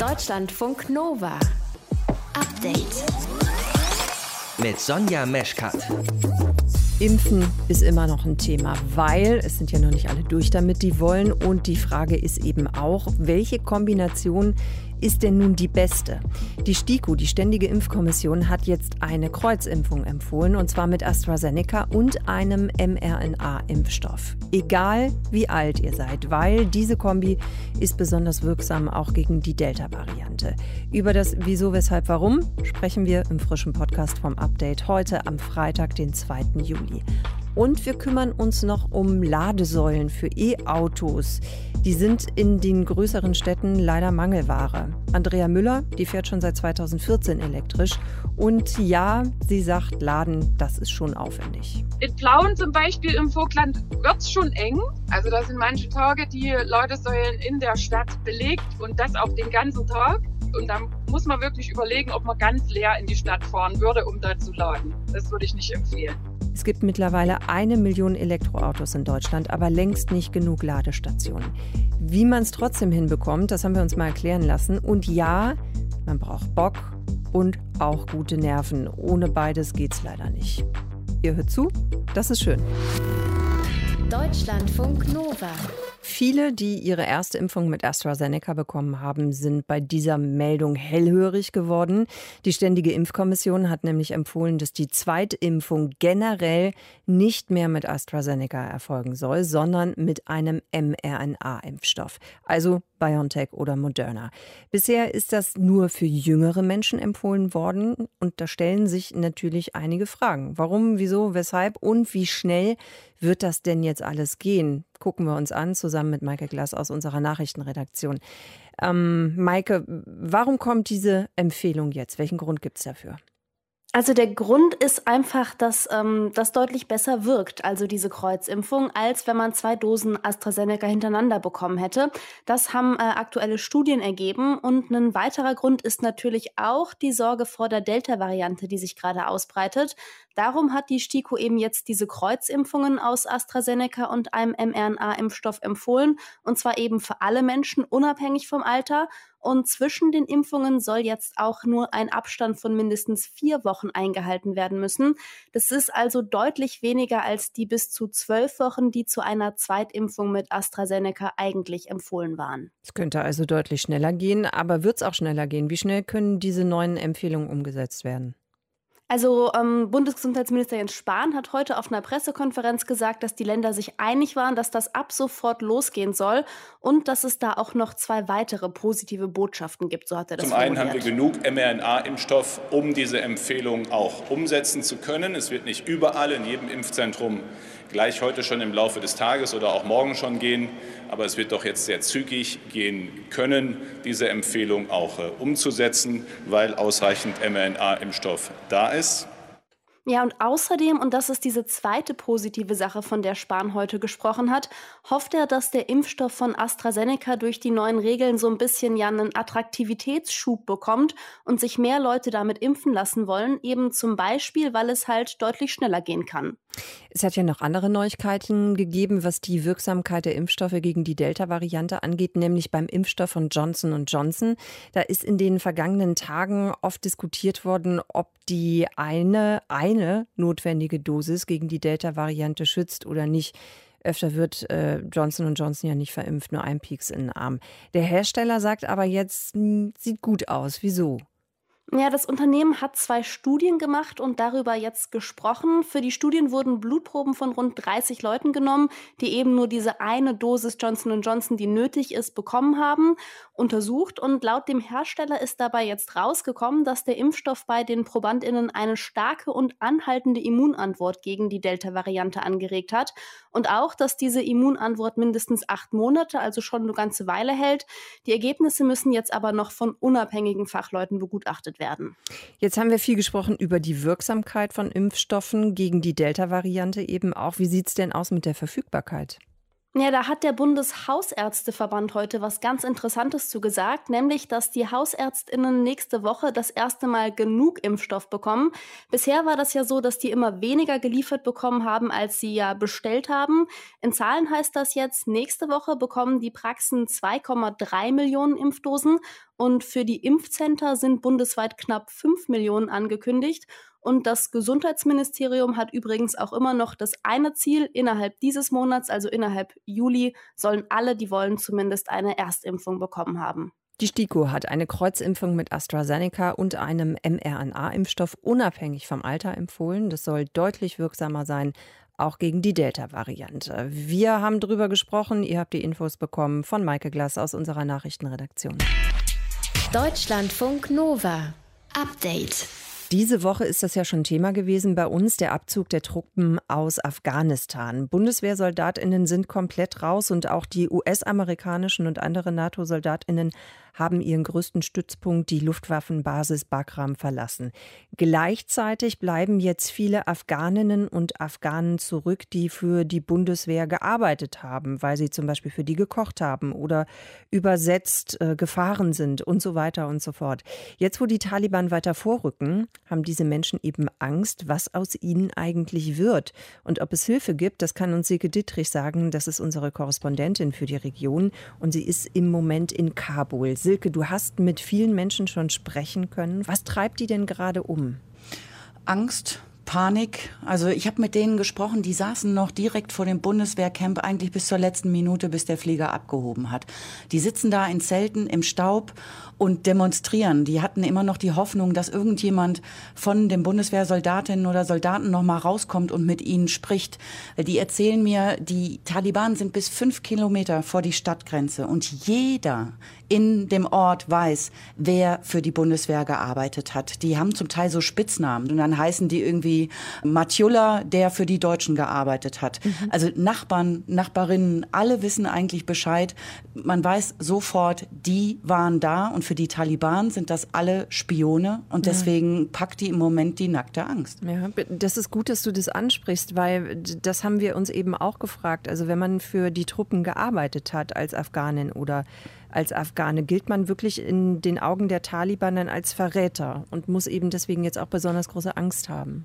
Deutschlandfunk Nova. Update. Mit Sonja Meschkat. Impfen ist immer noch ein Thema, weil es sind ja noch nicht alle durch damit, die wollen. Und die Frage ist eben auch, welche Kombination ist denn nun die beste? Die STIKO, die Ständige Impfkommission, hat jetzt eine Kreuzimpfung empfohlen, und zwar mit AstraZeneca und einem mRNA-Impfstoff. Egal wie alt ihr seid, weil diese Kombi ist besonders wirksam auch gegen die Delta-Variante. Über das Wieso, Weshalb, Warum sprechen wir im frischen Podcast vom Update heute am Freitag, den 2. Juli. Und wir kümmern uns noch um Ladesäulen für E-Autos. Die sind in den größeren Städten leider Mangelware. Andrea Müller, die fährt schon seit 2014 elektrisch. Und ja, sie sagt, Laden, das ist schon aufwendig. In Plauen zum Beispiel im Vogtland wird es schon eng. Also da sind manche Tage die Ladesäulen in der Stadt belegt und das auch den ganzen Tag. Und dann muss man wirklich überlegen, ob man ganz leer in die Stadt fahren würde, um da zu laden. Das würde ich nicht empfehlen. Es gibt mittlerweile eine Million Elektroautos in Deutschland, aber längst nicht genug Ladestationen. Wie man es trotzdem hinbekommt, das haben wir uns mal erklären lassen. Und ja, man braucht Bock und auch gute Nerven. Ohne beides geht's leider nicht. Ihr hört zu, das ist schön. Deutschlandfunk Nova. Viele, die ihre erste Impfung mit AstraZeneca bekommen haben, sind bei dieser Meldung hellhörig geworden. Die Ständige Impfkommission hat nämlich empfohlen, dass die Zweitimpfung generell nicht mehr mit AstraZeneca erfolgen soll, sondern mit einem mRNA-Impfstoff, also BioNTech oder Moderna. Bisher ist das nur für jüngere Menschen empfohlen worden und da stellen sich natürlich einige Fragen. Warum, wieso, weshalb und wie schnell wird das denn jetzt alles gehen? Gucken wir uns an, zusammen mit Maike Glass aus unserer Nachrichtenredaktion. Ähm, Maike, warum kommt diese Empfehlung jetzt? Welchen Grund gibt es dafür? Also der Grund ist einfach, dass ähm, das deutlich besser wirkt, also diese Kreuzimpfung, als wenn man zwei Dosen AstraZeneca hintereinander bekommen hätte. Das haben äh, aktuelle Studien ergeben. Und ein weiterer Grund ist natürlich auch die Sorge vor der Delta-Variante, die sich gerade ausbreitet. Darum hat die STIKO eben jetzt diese Kreuzimpfungen aus AstraZeneca und einem mRNA-Impfstoff empfohlen, und zwar eben für alle Menschen, unabhängig vom Alter. Und zwischen den Impfungen soll jetzt auch nur ein Abstand von mindestens vier Wochen eingehalten werden müssen. Das ist also deutlich weniger als die bis zu zwölf Wochen, die zu einer Zweitimpfung mit AstraZeneca eigentlich empfohlen waren. Es könnte also deutlich schneller gehen, aber wird es auch schneller gehen? Wie schnell können diese neuen Empfehlungen umgesetzt werden? Also ähm, Bundesgesundheitsminister Jens Spahn hat heute auf einer Pressekonferenz gesagt, dass die Länder sich einig waren, dass das ab sofort losgehen soll und dass es da auch noch zwei weitere positive Botschaften gibt. So hat er das Zum einen haben wir genug mRNA-Impfstoff, um diese Empfehlung auch umsetzen zu können. Es wird nicht überall in jedem Impfzentrum gleich heute schon im Laufe des Tages oder auch morgen schon gehen. Aber es wird doch jetzt sehr zügig gehen können, diese Empfehlung auch äh, umzusetzen, weil ausreichend mRNA-Impfstoff da ist. Ja, und außerdem, und das ist diese zweite positive Sache, von der Spahn heute gesprochen hat, hofft er, dass der Impfstoff von AstraZeneca durch die neuen Regeln so ein bisschen ja einen Attraktivitätsschub bekommt und sich mehr Leute damit impfen lassen wollen, eben zum Beispiel, weil es halt deutlich schneller gehen kann. Es hat ja noch andere Neuigkeiten gegeben, was die Wirksamkeit der Impfstoffe gegen die Delta-Variante angeht, nämlich beim Impfstoff von Johnson Johnson. Da ist in den vergangenen Tagen oft diskutiert worden, ob die eine, eine notwendige Dosis gegen die Delta-Variante schützt oder nicht. Öfter wird äh, Johnson Johnson ja nicht verimpft, nur ein Pieks in den Arm. Der Hersteller sagt aber jetzt, hm, sieht gut aus. Wieso? Ja, das Unternehmen hat zwei Studien gemacht und darüber jetzt gesprochen. Für die Studien wurden Blutproben von rund 30 Leuten genommen, die eben nur diese eine Dosis Johnson Johnson, die nötig ist, bekommen haben, untersucht. Und laut dem Hersteller ist dabei jetzt rausgekommen, dass der Impfstoff bei den ProbandInnen eine starke und anhaltende Immunantwort gegen die Delta-Variante angeregt hat. Und auch, dass diese Immunantwort mindestens acht Monate, also schon eine ganze Weile hält. Die Ergebnisse müssen jetzt aber noch von unabhängigen Fachleuten begutachtet werden werden. Jetzt haben wir viel gesprochen über die Wirksamkeit von Impfstoffen gegen die Delta-Variante eben auch. Wie sieht es denn aus mit der Verfügbarkeit? Ja, da hat der Bundeshausärzteverband heute was ganz Interessantes zu gesagt, nämlich, dass die Hausärztinnen nächste Woche das erste Mal genug Impfstoff bekommen. Bisher war das ja so, dass die immer weniger geliefert bekommen haben, als sie ja bestellt haben. In Zahlen heißt das jetzt, nächste Woche bekommen die Praxen 2,3 Millionen Impfdosen und für die Impfcenter sind bundesweit knapp 5 Millionen angekündigt. Und das Gesundheitsministerium hat übrigens auch immer noch das eine Ziel, innerhalb dieses Monats, also innerhalb Juli, sollen alle, die wollen, zumindest eine Erstimpfung bekommen haben. Die STIKO hat eine Kreuzimpfung mit AstraZeneca und einem mRNA-Impfstoff unabhängig vom Alter empfohlen. Das soll deutlich wirksamer sein, auch gegen die Delta-Variante. Wir haben darüber gesprochen. Ihr habt die Infos bekommen von Maike Glass aus unserer Nachrichtenredaktion. Deutschlandfunk Nova. Update. Diese Woche ist das ja schon Thema gewesen bei uns, der Abzug der Truppen aus Afghanistan. Bundeswehrsoldatinnen sind komplett raus und auch die US-amerikanischen und andere NATO-Soldatinnen haben ihren größten Stützpunkt, die Luftwaffenbasis Bagram, verlassen. Gleichzeitig bleiben jetzt viele Afghaninnen und Afghanen zurück, die für die Bundeswehr gearbeitet haben, weil sie zum Beispiel für die gekocht haben oder übersetzt äh, gefahren sind und so weiter und so fort. Jetzt, wo die Taliban weiter vorrücken, haben diese Menschen eben Angst, was aus ihnen eigentlich wird. Und ob es Hilfe gibt, das kann uns Silke Dittrich sagen. Das ist unsere Korrespondentin für die Region und sie ist im Moment in Kabul. Silke, du hast mit vielen Menschen schon sprechen können. Was treibt die denn gerade um? Angst, Panik. Also ich habe mit denen gesprochen, die saßen noch direkt vor dem Bundeswehrcamp eigentlich bis zur letzten Minute, bis der Flieger abgehoben hat. Die sitzen da in Zelten im Staub und demonstrieren. Die hatten immer noch die Hoffnung, dass irgendjemand von den Bundeswehrsoldatinnen oder Soldaten noch mal rauskommt und mit ihnen spricht. Die erzählen mir, die Taliban sind bis fünf Kilometer vor die Stadtgrenze und jeder in dem Ort weiß, wer für die Bundeswehr gearbeitet hat. Die haben zum Teil so Spitznamen und dann heißen die irgendwie Matjula, der für die Deutschen gearbeitet hat. Mhm. Also Nachbarn, Nachbarinnen, alle wissen eigentlich Bescheid. Man weiß sofort, die waren da und für die Taliban sind das alle Spione und deswegen packt die im Moment die nackte Angst. Ja, das ist gut, dass du das ansprichst, weil das haben wir uns eben auch gefragt. Also wenn man für die Truppen gearbeitet hat als Afghanin oder als Afghane, gilt man wirklich in den Augen der Taliban dann als Verräter und muss eben deswegen jetzt auch besonders große Angst haben.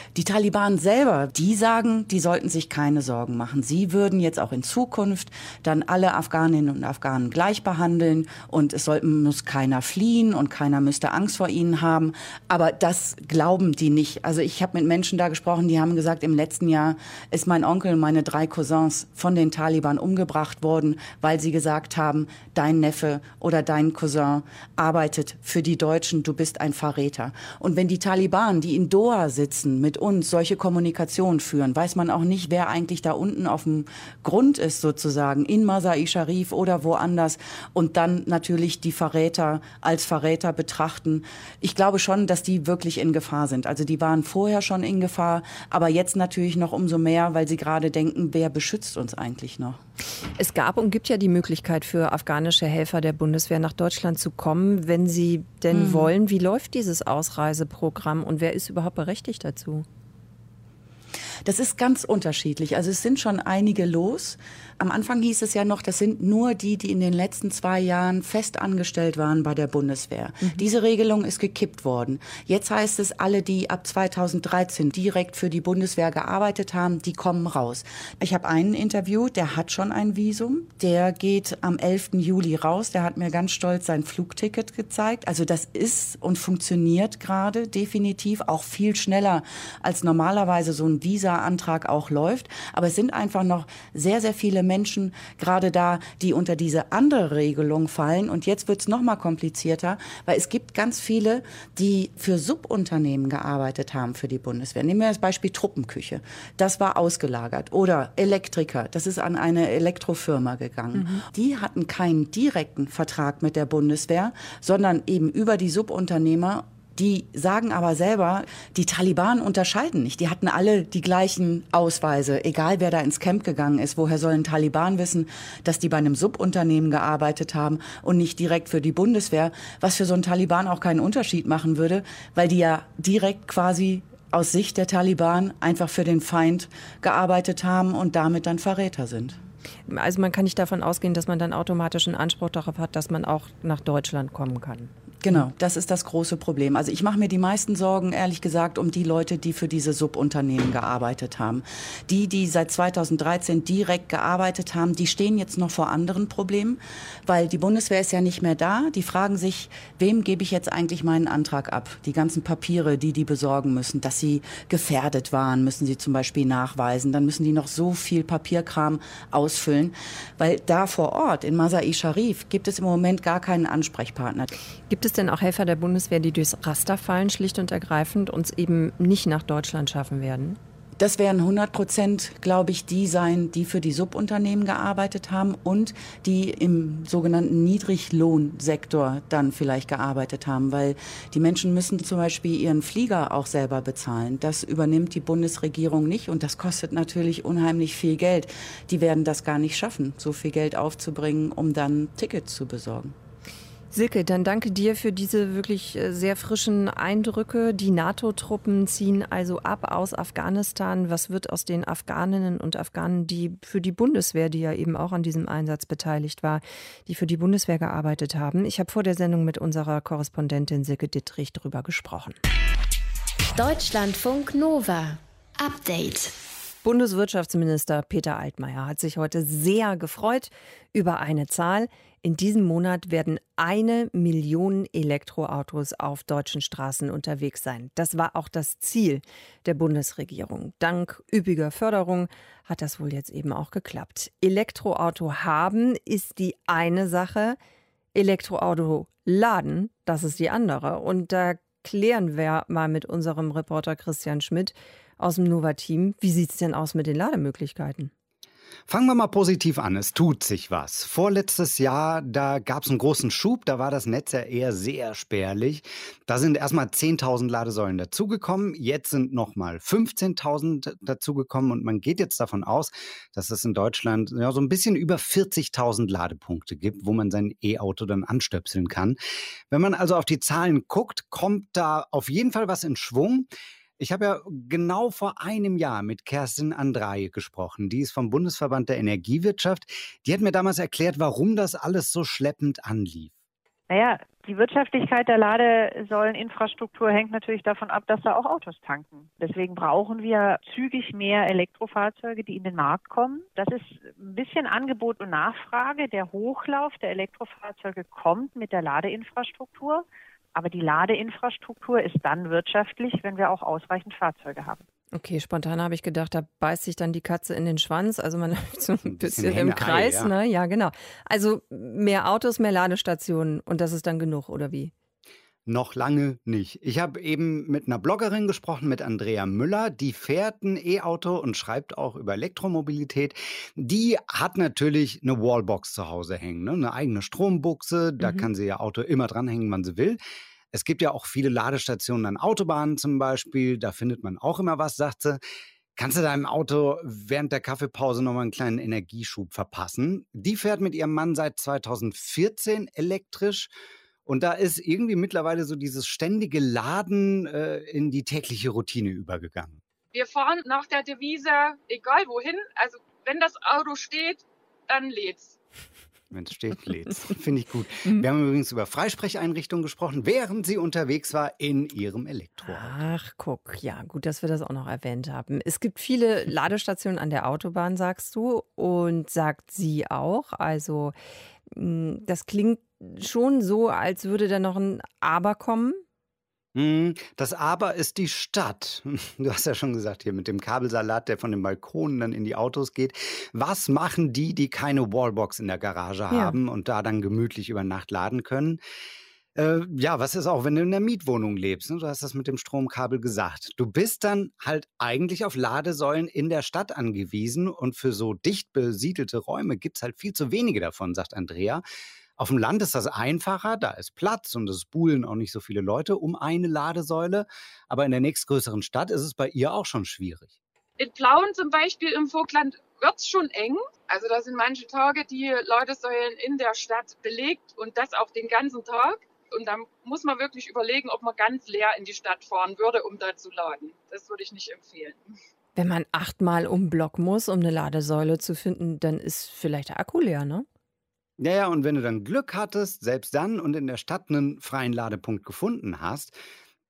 Die Taliban selber, die sagen, die sollten sich keine Sorgen machen. Sie würden jetzt auch in Zukunft dann alle Afghaninnen und Afghanen gleich behandeln und es soll, muss keiner fliehen und keiner müsste Angst vor ihnen haben. Aber das glauben die nicht. Also ich habe mit Menschen da gesprochen, die haben gesagt, im letzten Jahr ist mein Onkel und meine drei Cousins von den Taliban umgebracht worden, weil sie gesagt haben, dein Neffe oder dein Cousin arbeitet für die Deutschen, du bist ein Verräter. Und wenn die Taliban, die in Doha sitzen, mit uns solche Kommunikation führen, weiß man auch nicht, wer eigentlich da unten auf dem Grund ist sozusagen, in Masai Sharif oder woanders und dann natürlich die Verräter als Verräter betrachten. Ich glaube schon, dass die wirklich in Gefahr sind. Also die waren vorher schon in Gefahr, aber jetzt natürlich noch umso mehr, weil sie gerade denken, wer beschützt uns eigentlich noch? Es gab und gibt ja die Möglichkeit für afghanische Helfer der Bundeswehr nach Deutschland zu kommen, wenn sie denn mhm. wollen. Wie läuft dieses Ausreiseprogramm und wer ist überhaupt berechtigt dazu? Das ist ganz unterschiedlich. Also es sind schon einige los. Am Anfang hieß es ja noch, das sind nur die, die in den letzten zwei Jahren fest angestellt waren bei der Bundeswehr. Mhm. Diese Regelung ist gekippt worden. Jetzt heißt es, alle, die ab 2013 direkt für die Bundeswehr gearbeitet haben, die kommen raus. Ich habe einen Interview, der hat schon ein Visum. Der geht am 11. Juli raus. Der hat mir ganz stolz sein Flugticket gezeigt. Also das ist und funktioniert gerade definitiv auch viel schneller, als normalerweise so ein Visa-Antrag auch läuft. Aber es sind einfach noch sehr, sehr viele Menschen gerade da, die unter diese andere Regelung fallen. Und jetzt wird es noch mal komplizierter, weil es gibt ganz viele, die für Subunternehmen gearbeitet haben für die Bundeswehr. Nehmen wir das Beispiel Truppenküche. Das war ausgelagert. Oder Elektriker. Das ist an eine Elektrofirma gegangen. Mhm. Die hatten keinen direkten Vertrag mit der Bundeswehr, sondern eben über die Subunternehmer die sagen aber selber, die Taliban unterscheiden nicht. Die hatten alle die gleichen Ausweise, egal wer da ins Camp gegangen ist. Woher sollen Taliban wissen, dass die bei einem Subunternehmen gearbeitet haben und nicht direkt für die Bundeswehr, was für so einen Taliban auch keinen Unterschied machen würde, weil die ja direkt quasi aus Sicht der Taliban einfach für den Feind gearbeitet haben und damit dann Verräter sind. Also man kann nicht davon ausgehen, dass man dann automatisch einen Anspruch darauf hat, dass man auch nach Deutschland kommen kann. Genau, das ist das große Problem. Also ich mache mir die meisten Sorgen, ehrlich gesagt, um die Leute, die für diese Subunternehmen gearbeitet haben. Die, die seit 2013 direkt gearbeitet haben, die stehen jetzt noch vor anderen Problemen, weil die Bundeswehr ist ja nicht mehr da. Die fragen sich, wem gebe ich jetzt eigentlich meinen Antrag ab? Die ganzen Papiere, die die besorgen müssen, dass sie gefährdet waren, müssen sie zum Beispiel nachweisen. Dann müssen die noch so viel Papierkram ausfüllen, weil da vor Ort in Masai Sharif gibt es im Moment gar keinen Ansprechpartner. Gibt es denn auch Helfer der Bundeswehr, die durchs Raster fallen, schlicht und ergreifend, uns eben nicht nach Deutschland schaffen werden? Das werden 100 Prozent, glaube ich, die sein, die für die Subunternehmen gearbeitet haben und die im sogenannten Niedriglohnsektor dann vielleicht gearbeitet haben, weil die Menschen müssen zum Beispiel ihren Flieger auch selber bezahlen. Das übernimmt die Bundesregierung nicht und das kostet natürlich unheimlich viel Geld. Die werden das gar nicht schaffen, so viel Geld aufzubringen, um dann Tickets zu besorgen. Silke, dann danke dir für diese wirklich äh, sehr frischen Eindrücke. Die NATO-Truppen ziehen also ab aus Afghanistan. Was wird aus den Afghaninnen und Afghanen, die für die Bundeswehr, die ja eben auch an diesem Einsatz beteiligt war, die für die Bundeswehr gearbeitet haben? Ich habe vor der Sendung mit unserer Korrespondentin Silke Dittrich darüber gesprochen. Deutschlandfunk Nova. Update. Bundeswirtschaftsminister Peter Altmaier hat sich heute sehr gefreut über eine Zahl. In diesem Monat werden eine Million Elektroautos auf deutschen Straßen unterwegs sein. Das war auch das Ziel der Bundesregierung. Dank üppiger Förderung hat das wohl jetzt eben auch geklappt. Elektroauto haben ist die eine Sache. Elektroauto laden, das ist die andere. Und da klären wir mal mit unserem Reporter Christian Schmidt aus dem Nova-Team, wie sieht es denn aus mit den Lademöglichkeiten? Fangen wir mal positiv an. Es tut sich was. Vorletztes Jahr, da gab es einen großen Schub. Da war das Netz ja eher sehr spärlich. Da sind erstmal 10.000 Ladesäulen dazugekommen. Jetzt sind nochmal 15.000 dazugekommen. Und man geht jetzt davon aus, dass es in Deutschland ja, so ein bisschen über 40.000 Ladepunkte gibt, wo man sein E-Auto dann anstöpseln kann. Wenn man also auf die Zahlen guckt, kommt da auf jeden Fall was in Schwung. Ich habe ja genau vor einem Jahr mit Kerstin Andrae gesprochen. Die ist vom Bundesverband der Energiewirtschaft. Die hat mir damals erklärt, warum das alles so schleppend anlief. Naja, die Wirtschaftlichkeit der Ladesäuleninfrastruktur hängt natürlich davon ab, dass da auch Autos tanken. Deswegen brauchen wir zügig mehr Elektrofahrzeuge, die in den Markt kommen. Das ist ein bisschen Angebot und Nachfrage. Der Hochlauf der Elektrofahrzeuge kommt mit der Ladeinfrastruktur. Aber die Ladeinfrastruktur ist dann wirtschaftlich, wenn wir auch ausreichend Fahrzeuge haben. Okay, spontan habe ich gedacht, da beißt sich dann die Katze in den Schwanz. Also man läuft so ein bisschen, bisschen im Kreis, ja. ne? Ja, genau. Also mehr Autos, mehr Ladestationen und das ist dann genug, oder wie? Noch lange nicht. Ich habe eben mit einer Bloggerin gesprochen, mit Andrea Müller. Die fährt ein E-Auto und schreibt auch über Elektromobilität. Die hat natürlich eine Wallbox zu Hause hängen, ne? eine eigene Strombuchse. Da mhm. kann sie ihr Auto immer dranhängen, wann sie will. Es gibt ja auch viele Ladestationen an Autobahnen zum Beispiel. Da findet man auch immer was, sagt sie. Kannst du deinem Auto während der Kaffeepause nochmal einen kleinen Energieschub verpassen? Die fährt mit ihrem Mann seit 2014 elektrisch und da ist irgendwie mittlerweile so dieses ständige Laden äh, in die tägliche Routine übergegangen. Wir fahren nach der Devise, egal wohin, also wenn das Auto steht, dann lädt's. Wenn es steht, lädt's. Finde ich gut. Mhm. Wir haben übrigens über Freisprecheinrichtungen gesprochen, während sie unterwegs war in ihrem Elektroauto. Ach, guck, ja, gut, dass wir das auch noch erwähnt haben. Es gibt viele Ladestationen an der Autobahn, sagst du, und sagt sie auch. Also, hm, das klingt schon so, als würde da noch ein Aber kommen. Hm, das Aber ist die Stadt. Du hast ja schon gesagt, hier mit dem Kabelsalat, der von den Balkonen dann in die Autos geht. Was machen die, die keine Wallbox in der Garage ja. haben und da dann gemütlich über Nacht laden können? Äh, ja, was ist auch, wenn du in der Mietwohnung lebst? Ne? Du hast das mit dem Stromkabel gesagt. Du bist dann halt eigentlich auf Ladesäulen in der Stadt angewiesen und für so dicht besiedelte Räume gibt es halt viel zu wenige davon, sagt Andrea. Auf dem Land ist das einfacher, da ist Platz und es buhlen auch nicht so viele Leute um eine Ladesäule. Aber in der nächstgrößeren Stadt ist es bei ihr auch schon schwierig. In Plauen zum Beispiel im Vogtland wird es schon eng. Also da sind manche Tage die Ladesäulen in der Stadt belegt und das auch den ganzen Tag. Und dann muss man wirklich überlegen, ob man ganz leer in die Stadt fahren würde, um da zu laden. Das würde ich nicht empfehlen. Wenn man achtmal um Block muss, um eine Ladesäule zu finden, dann ist vielleicht der Akku leer, ne? Ja, ja, und wenn du dann Glück hattest, selbst dann und in der Stadt einen freien Ladepunkt gefunden hast,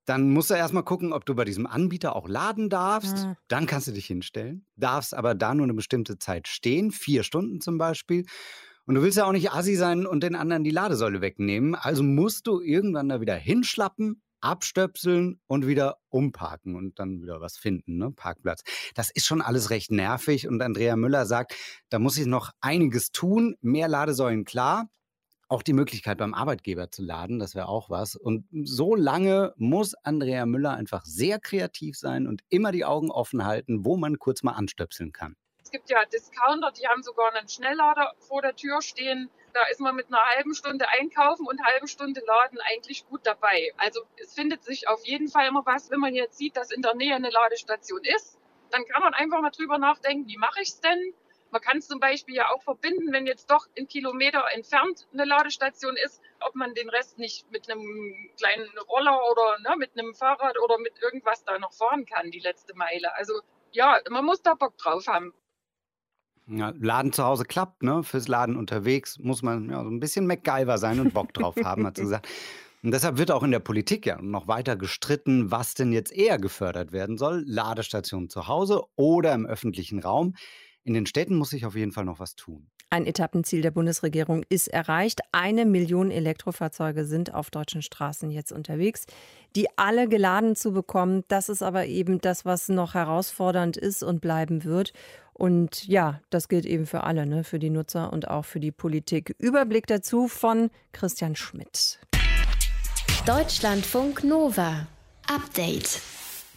dann musst du erstmal gucken, ob du bei diesem Anbieter auch laden darfst. Ah. Dann kannst du dich hinstellen, darfst aber da nur eine bestimmte Zeit stehen, vier Stunden zum Beispiel. Und du willst ja auch nicht assi sein und den anderen die Ladesäule wegnehmen. Also musst du irgendwann da wieder hinschlappen, abstöpseln und wieder umparken und dann wieder was finden, ne? Parkplatz. Das ist schon alles recht nervig und Andrea Müller sagt, da muss ich noch einiges tun. Mehr Ladesäulen, klar. Auch die Möglichkeit beim Arbeitgeber zu laden, das wäre auch was. Und so lange muss Andrea Müller einfach sehr kreativ sein und immer die Augen offen halten, wo man kurz mal anstöpseln kann. Es gibt ja Discounter, die haben sogar einen Schnelllader vor der Tür stehen. Da ist man mit einer halben Stunde einkaufen und halben Stunde laden eigentlich gut dabei. Also es findet sich auf jeden Fall immer was, wenn man jetzt sieht, dass in der Nähe eine Ladestation ist. Dann kann man einfach mal drüber nachdenken, wie mache ich es denn? Man kann es zum Beispiel ja auch verbinden, wenn jetzt doch ein Kilometer entfernt eine Ladestation ist, ob man den Rest nicht mit einem kleinen Roller oder ne, mit einem Fahrrad oder mit irgendwas da noch fahren kann, die letzte Meile. Also ja, man muss da Bock drauf haben. Ja, Laden zu Hause klappt, ne? Fürs Laden unterwegs muss man ja, so ein bisschen MacGyver sein und Bock drauf haben, hat sie gesagt. Und deshalb wird auch in der Politik ja noch weiter gestritten, was denn jetzt eher gefördert werden soll. Ladestationen zu Hause oder im öffentlichen Raum. In den Städten muss sich auf jeden Fall noch was tun. Ein Etappenziel der Bundesregierung ist erreicht. Eine Million Elektrofahrzeuge sind auf deutschen Straßen jetzt unterwegs. Die alle geladen zu bekommen, das ist aber eben das, was noch herausfordernd ist und bleiben wird. Und ja, das gilt eben für alle, ne? für die Nutzer und auch für die Politik. Überblick dazu von Christian Schmidt. Deutschlandfunk Nova. Update.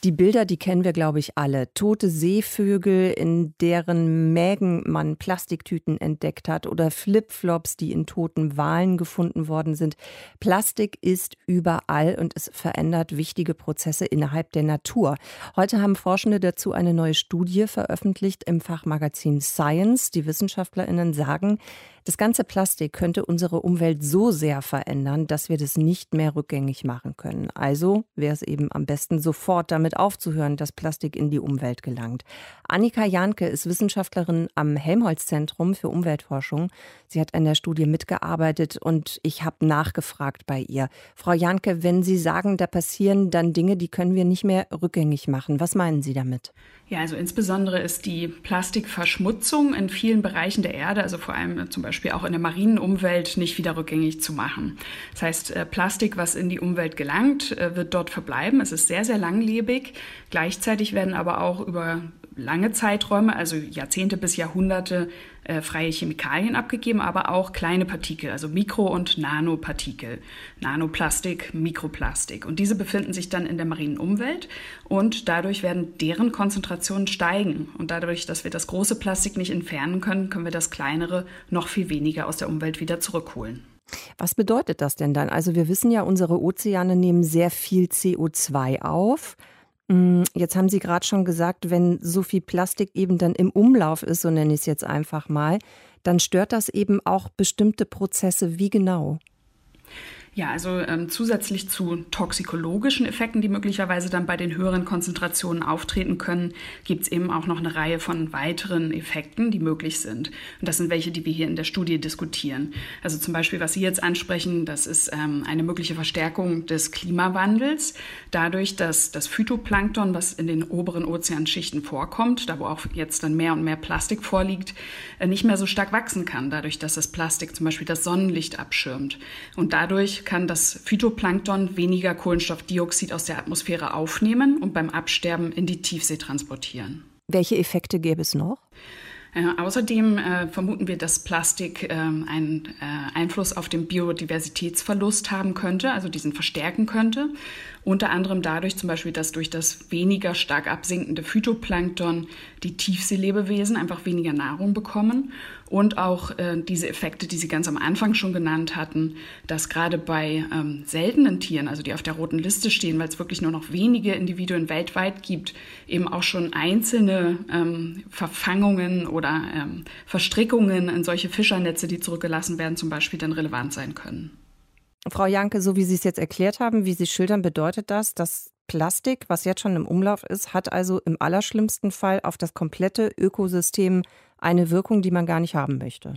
Die Bilder, die kennen wir, glaube ich, alle. Tote Seevögel, in deren Mägen man Plastiktüten entdeckt hat oder Flipflops, die in toten Walen gefunden worden sind. Plastik ist überall und es verändert wichtige Prozesse innerhalb der Natur. Heute haben Forschende dazu eine neue Studie veröffentlicht im Fachmagazin Science. Die WissenschaftlerInnen sagen, das ganze Plastik könnte unsere Umwelt so sehr verändern, dass wir das nicht mehr rückgängig machen können. Also wäre es eben am besten sofort damit aufzuhören, dass Plastik in die Umwelt gelangt. Annika Janke ist Wissenschaftlerin am Helmholtz-Zentrum für Umweltforschung. Sie hat an der Studie mitgearbeitet und ich habe nachgefragt bei ihr. Frau Janke, wenn Sie sagen, da passieren dann Dinge, die können wir nicht mehr rückgängig machen, was meinen Sie damit? Ja, also insbesondere ist die Plastikverschmutzung in vielen Bereichen der Erde, also vor allem zum Beispiel auch in der marinen Umwelt, nicht wieder rückgängig zu machen. Das heißt, äh, Plastik, was in die Umwelt gelangt, äh, wird dort verbleiben. Es ist sehr, sehr langlebig. Gleichzeitig werden aber auch über lange Zeiträume, also Jahrzehnte bis Jahrhunderte, äh, freie Chemikalien abgegeben, aber auch kleine Partikel, also Mikro- und Nanopartikel, Nanoplastik, Mikroplastik. Und diese befinden sich dann in der marinen Umwelt und dadurch werden deren Konzentrationen steigen. Und dadurch, dass wir das große Plastik nicht entfernen können, können wir das kleinere noch viel weniger aus der Umwelt wieder zurückholen. Was bedeutet das denn dann? Also wir wissen ja, unsere Ozeane nehmen sehr viel CO2 auf. Mm, jetzt haben Sie gerade schon gesagt, wenn so viel Plastik eben dann im Umlauf ist, so nenne ich es jetzt einfach mal, dann stört das eben auch bestimmte Prozesse. Wie genau? Ja, also ähm, zusätzlich zu toxikologischen Effekten, die möglicherweise dann bei den höheren Konzentrationen auftreten können, gibt es eben auch noch eine Reihe von weiteren Effekten, die möglich sind. Und das sind welche, die wir hier in der Studie diskutieren. Also zum Beispiel, was Sie jetzt ansprechen, das ist ähm, eine mögliche Verstärkung des Klimawandels, dadurch, dass das Phytoplankton, was in den oberen Ozeanschichten vorkommt, da wo auch jetzt dann mehr und mehr Plastik vorliegt, äh, nicht mehr so stark wachsen kann, dadurch, dass das Plastik zum Beispiel das Sonnenlicht abschirmt. Und dadurch kann das Phytoplankton weniger Kohlenstoffdioxid aus der Atmosphäre aufnehmen und beim Absterben in die Tiefsee transportieren. Welche Effekte gäbe es noch? Äh, außerdem äh, vermuten wir, dass Plastik äh, einen Einfluss auf den Biodiversitätsverlust haben könnte, also diesen verstärken könnte. Unter anderem dadurch zum Beispiel, dass durch das weniger stark absinkende Phytoplankton die Tiefseelebewesen einfach weniger Nahrung bekommen und auch äh, diese Effekte, die Sie ganz am Anfang schon genannt hatten, dass gerade bei ähm, seltenen Tieren, also die auf der roten Liste stehen, weil es wirklich nur noch wenige Individuen weltweit gibt, eben auch schon einzelne ähm, Verfangungen oder ähm, Verstrickungen in solche Fischernetze, die zurückgelassen werden, zum Beispiel dann relevant sein können. Frau Janke, so wie Sie es jetzt erklärt haben, wie Sie schildern, bedeutet das, dass Plastik, was jetzt schon im Umlauf ist, hat also im allerschlimmsten Fall auf das komplette Ökosystem eine Wirkung, die man gar nicht haben möchte.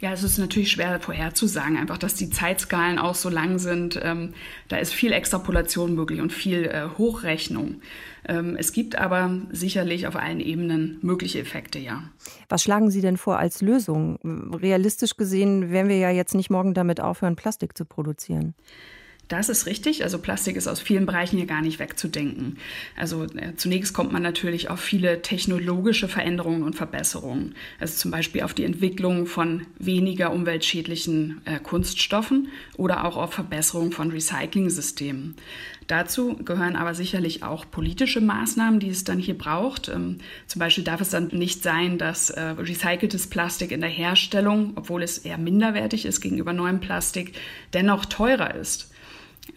Ja, es ist natürlich schwer vorherzusagen, einfach, dass die Zeitskalen auch so lang sind. Ähm, da ist viel Extrapolation möglich und viel äh, Hochrechnung. Ähm, es gibt aber sicherlich auf allen Ebenen mögliche Effekte, ja. Was schlagen Sie denn vor als Lösung? Realistisch gesehen werden wir ja jetzt nicht morgen damit aufhören, Plastik zu produzieren. Das ist richtig. Also Plastik ist aus vielen Bereichen hier gar nicht wegzudenken. Also äh, zunächst kommt man natürlich auf viele technologische Veränderungen und Verbesserungen. Also zum Beispiel auf die Entwicklung von weniger umweltschädlichen äh, Kunststoffen oder auch auf Verbesserungen von Recycling-Systemen. Dazu gehören aber sicherlich auch politische Maßnahmen, die es dann hier braucht. Ähm, zum Beispiel darf es dann nicht sein, dass äh, recyceltes Plastik in der Herstellung, obwohl es eher minderwertig ist gegenüber neuem Plastik, dennoch teurer ist.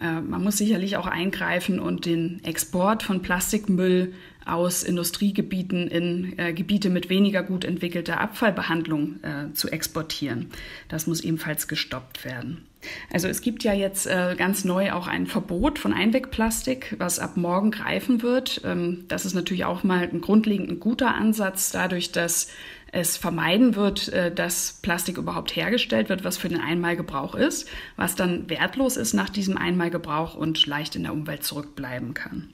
Äh, man muss sicherlich auch eingreifen und den Export von Plastikmüll aus Industriegebieten in äh, Gebiete mit weniger gut entwickelter Abfallbehandlung äh, zu exportieren. Das muss ebenfalls gestoppt werden. Also es gibt ja jetzt äh, ganz neu auch ein Verbot von Einwegplastik, was ab morgen greifen wird. Ähm, das ist natürlich auch mal ein grundlegend guter Ansatz, dadurch, dass es vermeiden wird, äh, dass Plastik überhaupt hergestellt wird, was für den Einmalgebrauch ist, was dann wertlos ist nach diesem Einmalgebrauch und leicht in der Umwelt zurückbleiben kann.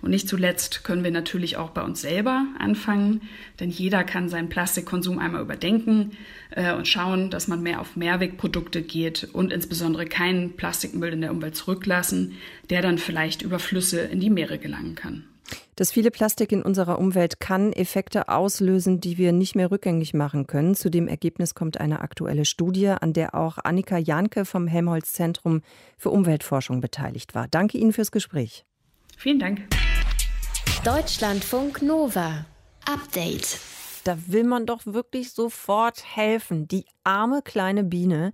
Und nicht zuletzt können wir natürlich auch bei uns selber anfangen, denn jeder kann seinen Plastikkonsum einmal überdenken äh, und schauen, dass man mehr auf Mehrwegprodukte geht und insbesondere keinen Plastikmüll in der Umwelt zurücklassen, der dann vielleicht über Flüsse in die Meere gelangen kann. Das viele Plastik in unserer Umwelt kann Effekte auslösen, die wir nicht mehr rückgängig machen können. Zu dem Ergebnis kommt eine aktuelle Studie, an der auch Annika Janke vom Helmholtz Zentrum für Umweltforschung beteiligt war. Danke Ihnen fürs Gespräch. Vielen Dank. Deutschlandfunk Nova. Update. Da will man doch wirklich sofort helfen. Die arme kleine Biene,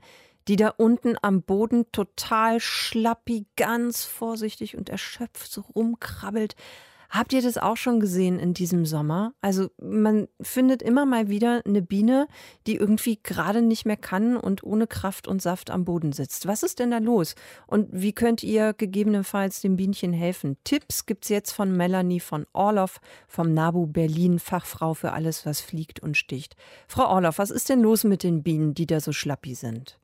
die da unten am Boden total schlappi, ganz vorsichtig und erschöpft so rumkrabbelt. Habt ihr das auch schon gesehen in diesem Sommer? Also man findet immer mal wieder eine Biene, die irgendwie gerade nicht mehr kann und ohne Kraft und Saft am Boden sitzt. Was ist denn da los? Und wie könnt ihr gegebenenfalls dem Bienchen helfen? Tipps gibt es jetzt von Melanie von Orloff vom NABU Berlin, Fachfrau für alles, was fliegt und sticht. Frau Orloff, was ist denn los mit den Bienen, die da so schlappi sind?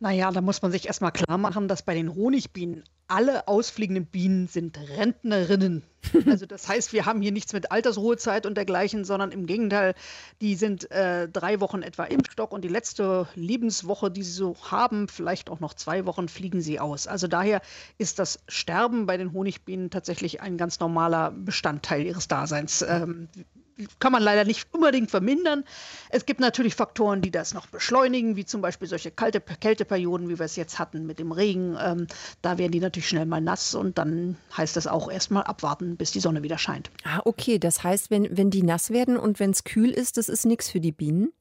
Naja, da muss man sich erstmal klar machen, dass bei den Honigbienen alle ausfliegenden Bienen sind Rentnerinnen. Also das heißt, wir haben hier nichts mit Altersruhezeit und dergleichen, sondern im Gegenteil, die sind äh, drei Wochen etwa im Stock und die letzte Lebenswoche, die sie so haben, vielleicht auch noch zwei Wochen, fliegen sie aus. Also daher ist das Sterben bei den Honigbienen tatsächlich ein ganz normaler Bestandteil ihres Daseins. Ähm, kann man leider nicht unbedingt vermindern. Es gibt natürlich Faktoren, die das noch beschleunigen, wie zum Beispiel solche kalte Kälteperioden, wie wir es jetzt hatten mit dem Regen. Ähm, da werden die natürlich schnell mal nass und dann heißt das auch erstmal abwarten, bis die Sonne wieder scheint. Ah, okay. Das heißt, wenn, wenn die nass werden und wenn es kühl ist, das ist nichts für die Bienen?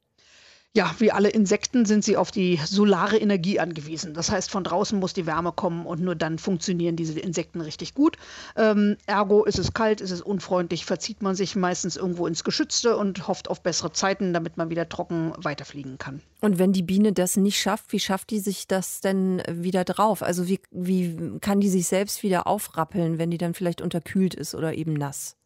Ja, wie alle Insekten sind sie auf die solare Energie angewiesen. Das heißt, von draußen muss die Wärme kommen und nur dann funktionieren diese Insekten richtig gut. Ähm, ergo ist es kalt, ist es unfreundlich, verzieht man sich meistens irgendwo ins Geschützte und hofft auf bessere Zeiten, damit man wieder trocken weiterfliegen kann. Und wenn die Biene das nicht schafft, wie schafft die sich das denn wieder drauf? Also wie, wie kann die sich selbst wieder aufrappeln, wenn die dann vielleicht unterkühlt ist oder eben nass?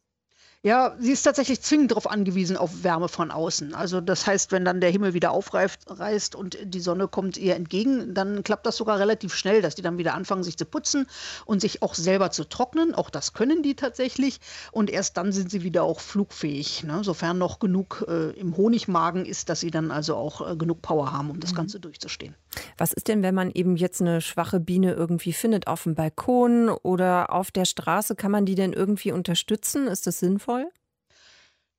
Ja, sie ist tatsächlich zwingend darauf angewiesen, auf Wärme von außen. Also das heißt, wenn dann der Himmel wieder aufreißt und die Sonne kommt ihr entgegen, dann klappt das sogar relativ schnell, dass die dann wieder anfangen, sich zu putzen und sich auch selber zu trocknen. Auch das können die tatsächlich. Und erst dann sind sie wieder auch flugfähig, ne? sofern noch genug äh, im Honigmagen ist, dass sie dann also auch äh, genug Power haben, um das mhm. Ganze durchzustehen. Was ist denn, wenn man eben jetzt eine schwache Biene irgendwie findet auf dem Balkon oder auf der Straße? Kann man die denn irgendwie unterstützen? Ist das sinnvoll? voll.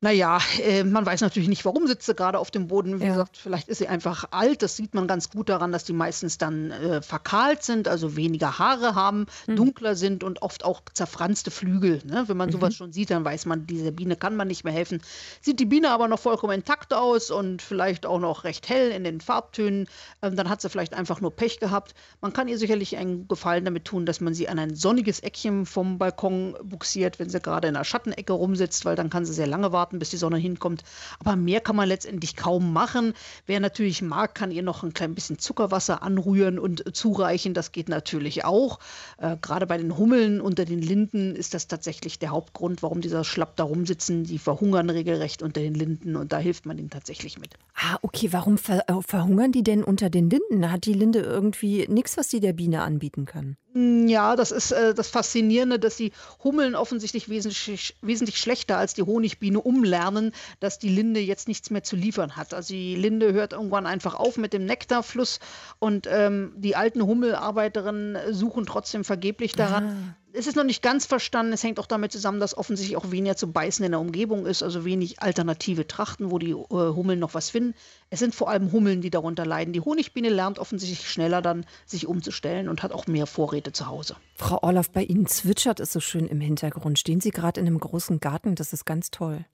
Naja, äh, man weiß natürlich nicht, warum sitzt sie gerade auf dem Boden. Wie ja. gesagt, vielleicht ist sie einfach alt. Das sieht man ganz gut daran, dass die meistens dann äh, verkahlt sind, also weniger Haare haben, mhm. dunkler sind und oft auch zerfranste Flügel. Ne? Wenn man mhm. sowas schon sieht, dann weiß man, dieser Biene kann man nicht mehr helfen. Sieht die Biene aber noch vollkommen intakt aus und vielleicht auch noch recht hell in den Farbtönen, ähm, dann hat sie vielleicht einfach nur Pech gehabt. Man kann ihr sicherlich einen Gefallen damit tun, dass man sie an ein sonniges Eckchen vom Balkon buxiert, wenn sie gerade in der Schattenecke rumsitzt, weil dann kann sie sehr lange warten warten, bis die Sonne hinkommt. Aber mehr kann man letztendlich kaum machen. Wer natürlich mag, kann ihr noch ein klein bisschen Zuckerwasser anrühren und zureichen. Das geht natürlich auch. Äh, Gerade bei den Hummeln unter den Linden ist das tatsächlich der Hauptgrund, warum dieser Schlapp da rumsitzen. Die verhungern regelrecht unter den Linden und da hilft man ihnen tatsächlich mit. Ah, okay. Warum ver äh, verhungern die denn unter den Linden? Hat die Linde irgendwie nichts, was sie der Biene anbieten kann? Hm, ja, das ist äh, das Faszinierende, dass die Hummeln offensichtlich wesentlich, wesentlich schlechter als die Honigbiene umlernen, dass die Linde jetzt nichts mehr zu liefern hat. Also die Linde hört irgendwann einfach auf mit dem Nektarfluss und ähm, die alten Hummelarbeiterinnen suchen trotzdem vergeblich daran. Ah es ist noch nicht ganz verstanden. Es hängt auch damit zusammen, dass offensichtlich auch weniger zu beißen in der Umgebung ist, also wenig alternative Trachten, wo die äh, Hummeln noch was finden. Es sind vor allem Hummeln, die darunter leiden. Die Honigbiene lernt offensichtlich schneller dann, sich umzustellen und hat auch mehr Vorräte zu Hause. Frau Orloff, bei Ihnen zwitschert es so schön im Hintergrund. Stehen Sie gerade in einem großen Garten? Das ist ganz toll.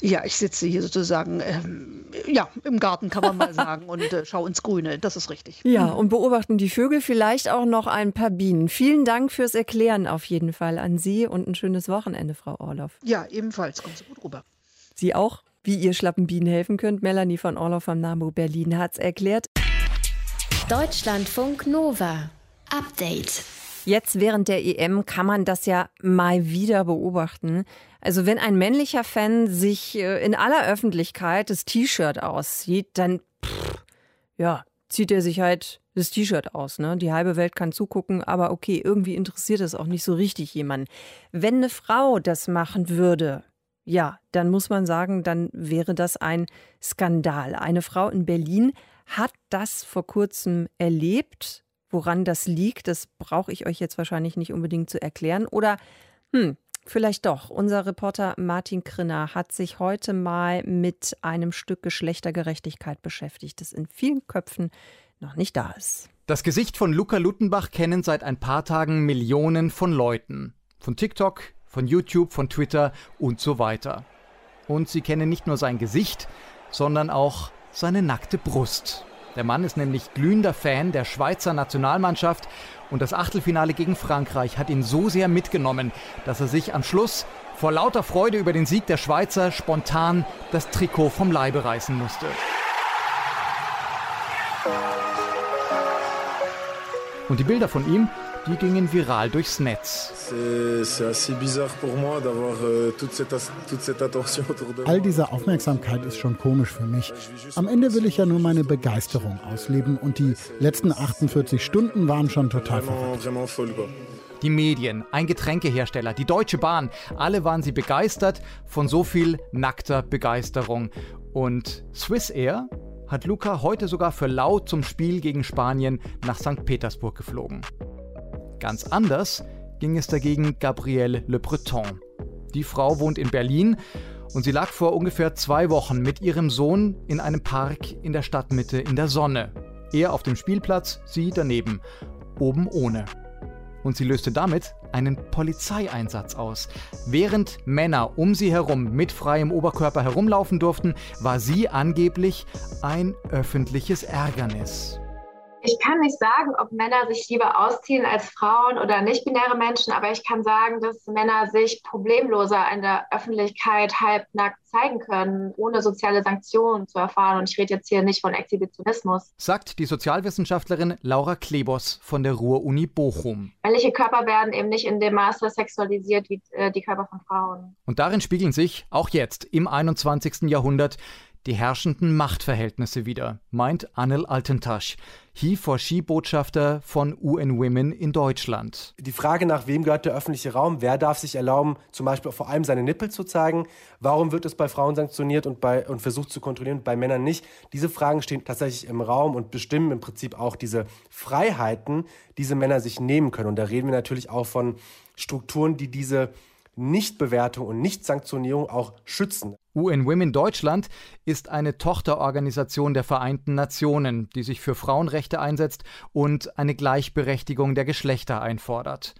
Ja, ich sitze hier sozusagen ähm, ja, im Garten, kann man mal sagen, und äh, schaue ins Grüne. Das ist richtig. Ja, und beobachten die Vögel, vielleicht auch noch ein paar Bienen. Vielen Dank fürs Erklären auf jeden Fall an Sie und ein schönes Wochenende, Frau Orloff. Ja, ebenfalls. Kommt so gut rüber. Sie auch? Wie ihr schlappen Bienen helfen könnt, Melanie von Orloff vom NAMU Berlin hat es erklärt. Deutschlandfunk Nova. Update. Jetzt während der EM kann man das ja mal wieder beobachten. Also wenn ein männlicher Fan sich äh, in aller Öffentlichkeit das T-Shirt aussieht, dann pff, ja, zieht er sich halt das T-Shirt aus. Ne? Die halbe Welt kann zugucken, aber okay, irgendwie interessiert es auch nicht so richtig jemanden. Wenn eine Frau das machen würde, ja, dann muss man sagen, dann wäre das ein Skandal. Eine Frau in Berlin hat das vor kurzem erlebt Woran das liegt, das brauche ich euch jetzt wahrscheinlich nicht unbedingt zu erklären. Oder, hm, vielleicht doch. Unser Reporter Martin Krinner hat sich heute mal mit einem Stück Geschlechtergerechtigkeit beschäftigt, das in vielen Köpfen noch nicht da ist. Das Gesicht von Luca Luttenbach kennen seit ein paar Tagen Millionen von Leuten. Von TikTok, von YouTube, von Twitter und so weiter. Und sie kennen nicht nur sein Gesicht, sondern auch seine nackte Brust. Der Mann ist nämlich glühender Fan der Schweizer Nationalmannschaft und das Achtelfinale gegen Frankreich hat ihn so sehr mitgenommen, dass er sich am Schluss vor lauter Freude über den Sieg der Schweizer spontan das Trikot vom Leibe reißen musste. Und die Bilder von ihm, die gingen viral durchs Netz. Euh, All diese Aufmerksamkeit ist schon komisch für mich. Am Ende will ich ja nur meine Begeisterung ausleben und die letzten 48 Stunden waren schon total verrückt. Die Medien, ein Getränkehersteller, die Deutsche Bahn, alle waren sie begeistert von so viel nackter Begeisterung. Und Swiss Air hat Luca heute sogar für laut zum Spiel gegen Spanien nach St. Petersburg geflogen. Ganz anders ging es dagegen Gabrielle Le Breton. Die Frau wohnt in Berlin und sie lag vor ungefähr zwei Wochen mit ihrem Sohn in einem Park in der Stadtmitte in der Sonne. Er auf dem Spielplatz, sie daneben, oben ohne. Und sie löste damit einen Polizeieinsatz aus. Während Männer um sie herum mit freiem Oberkörper herumlaufen durften, war sie angeblich ein öffentliches Ärgernis. Ich kann nicht sagen, ob Männer sich lieber ausziehen als Frauen oder nicht-binäre Menschen, aber ich kann sagen, dass Männer sich problemloser in der Öffentlichkeit halbnackt zeigen können, ohne soziale Sanktionen zu erfahren. Und ich rede jetzt hier nicht von Exhibitionismus. Sagt die Sozialwissenschaftlerin Laura Klebos von der Ruhr-Uni Bochum. Männliche Körper werden eben nicht in dem Maße sexualisiert wie äh, die Körper von Frauen. Und darin spiegeln sich auch jetzt im 21. Jahrhundert die herrschenden Machtverhältnisse wieder, meint Anil Altentasch, He-for-She-Botschafter von UN Women in Deutschland. Die Frage nach wem gehört der öffentliche Raum, wer darf sich erlauben, zum Beispiel vor allem seine Nippel zu zeigen, warum wird es bei Frauen sanktioniert und, bei, und versucht zu kontrollieren und bei Männern nicht, diese Fragen stehen tatsächlich im Raum und bestimmen im Prinzip auch diese Freiheiten, die diese Männer sich nehmen können. Und da reden wir natürlich auch von Strukturen, die diese Nichtbewertung und Nichtsanktionierung auch schützen. UN Women Deutschland ist eine Tochterorganisation der Vereinten Nationen, die sich für Frauenrechte einsetzt und eine Gleichberechtigung der Geschlechter einfordert.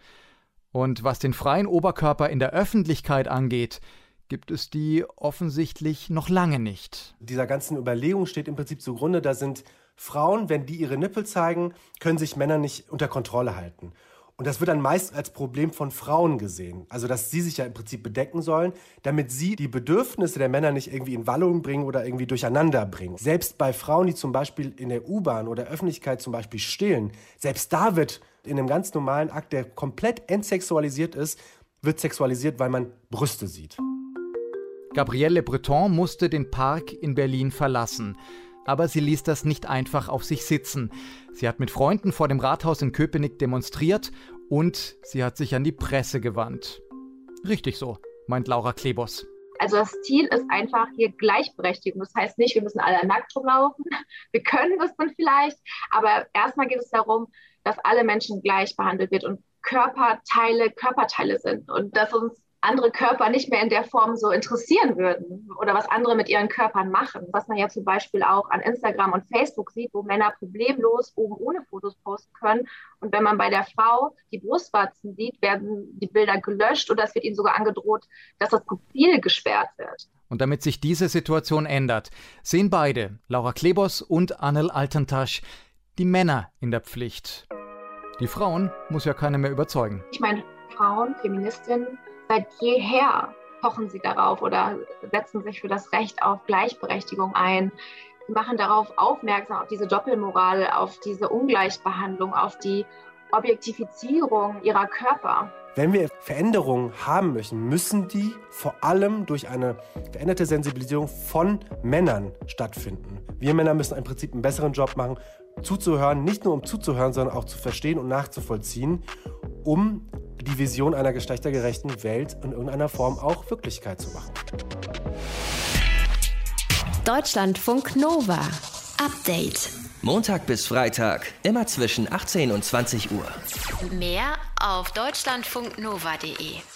Und was den freien Oberkörper in der Öffentlichkeit angeht, gibt es die offensichtlich noch lange nicht. Dieser ganzen Überlegung steht im Prinzip zugrunde, da sind Frauen, wenn die ihre Nippel zeigen, können sich Männer nicht unter Kontrolle halten. Und das wird dann meist als Problem von Frauen gesehen. Also, dass sie sich ja im Prinzip bedecken sollen, damit sie die Bedürfnisse der Männer nicht irgendwie in Wallung bringen oder irgendwie durcheinander bringen. Selbst bei Frauen, die zum Beispiel in der U-Bahn oder Öffentlichkeit zum Beispiel stillen, selbst da wird in einem ganz normalen Akt, der komplett entsexualisiert ist, wird sexualisiert, weil man Brüste sieht. Gabrielle Breton musste den Park in Berlin verlassen. Aber sie ließ das nicht einfach auf sich sitzen. Sie hat mit Freunden vor dem Rathaus in Köpenick demonstriert und sie hat sich an die Presse gewandt. Richtig so, meint Laura Klebos. Also das Ziel ist einfach hier Gleichberechtigung. Das heißt nicht, wir müssen alle nackt rumlaufen. Wir können das dann vielleicht, aber erstmal geht es darum, dass alle Menschen gleich behandelt wird und Körperteile Körperteile sind und dass uns andere Körper nicht mehr in der Form so interessieren würden oder was andere mit ihren Körpern machen. Was man ja zum Beispiel auch an Instagram und Facebook sieht, wo Männer problemlos oben ohne Fotos posten können. Und wenn man bei der Frau die Brustwarzen sieht, werden die Bilder gelöscht oder es wird ihnen sogar angedroht, dass das Profil gesperrt wird. Und damit sich diese Situation ändert, sehen beide, Laura Klebos und Anel Altentasch, die Männer in der Pflicht. Die Frauen muss ja keiner mehr überzeugen. Ich meine, Frauen, Feministinnen, Seit jeher pochen sie darauf oder setzen sich für das Recht auf Gleichberechtigung ein. Sie machen darauf aufmerksam, auf diese Doppelmoral, auf diese Ungleichbehandlung, auf die Objektifizierung ihrer Körper. Wenn wir Veränderungen haben möchten, müssen die vor allem durch eine veränderte Sensibilisierung von Männern stattfinden. Wir Männer müssen im Prinzip einen besseren Job machen, zuzuhören, nicht nur um zuzuhören, sondern auch zu verstehen und nachzuvollziehen, um die Vision einer geschlechtergerechten Welt in irgendeiner Form auch Wirklichkeit zu machen. Deutschlandfunk Nova. Update. Montag bis Freitag, immer zwischen 18 und 20 Uhr. Mehr auf deutschlandfunknova.de.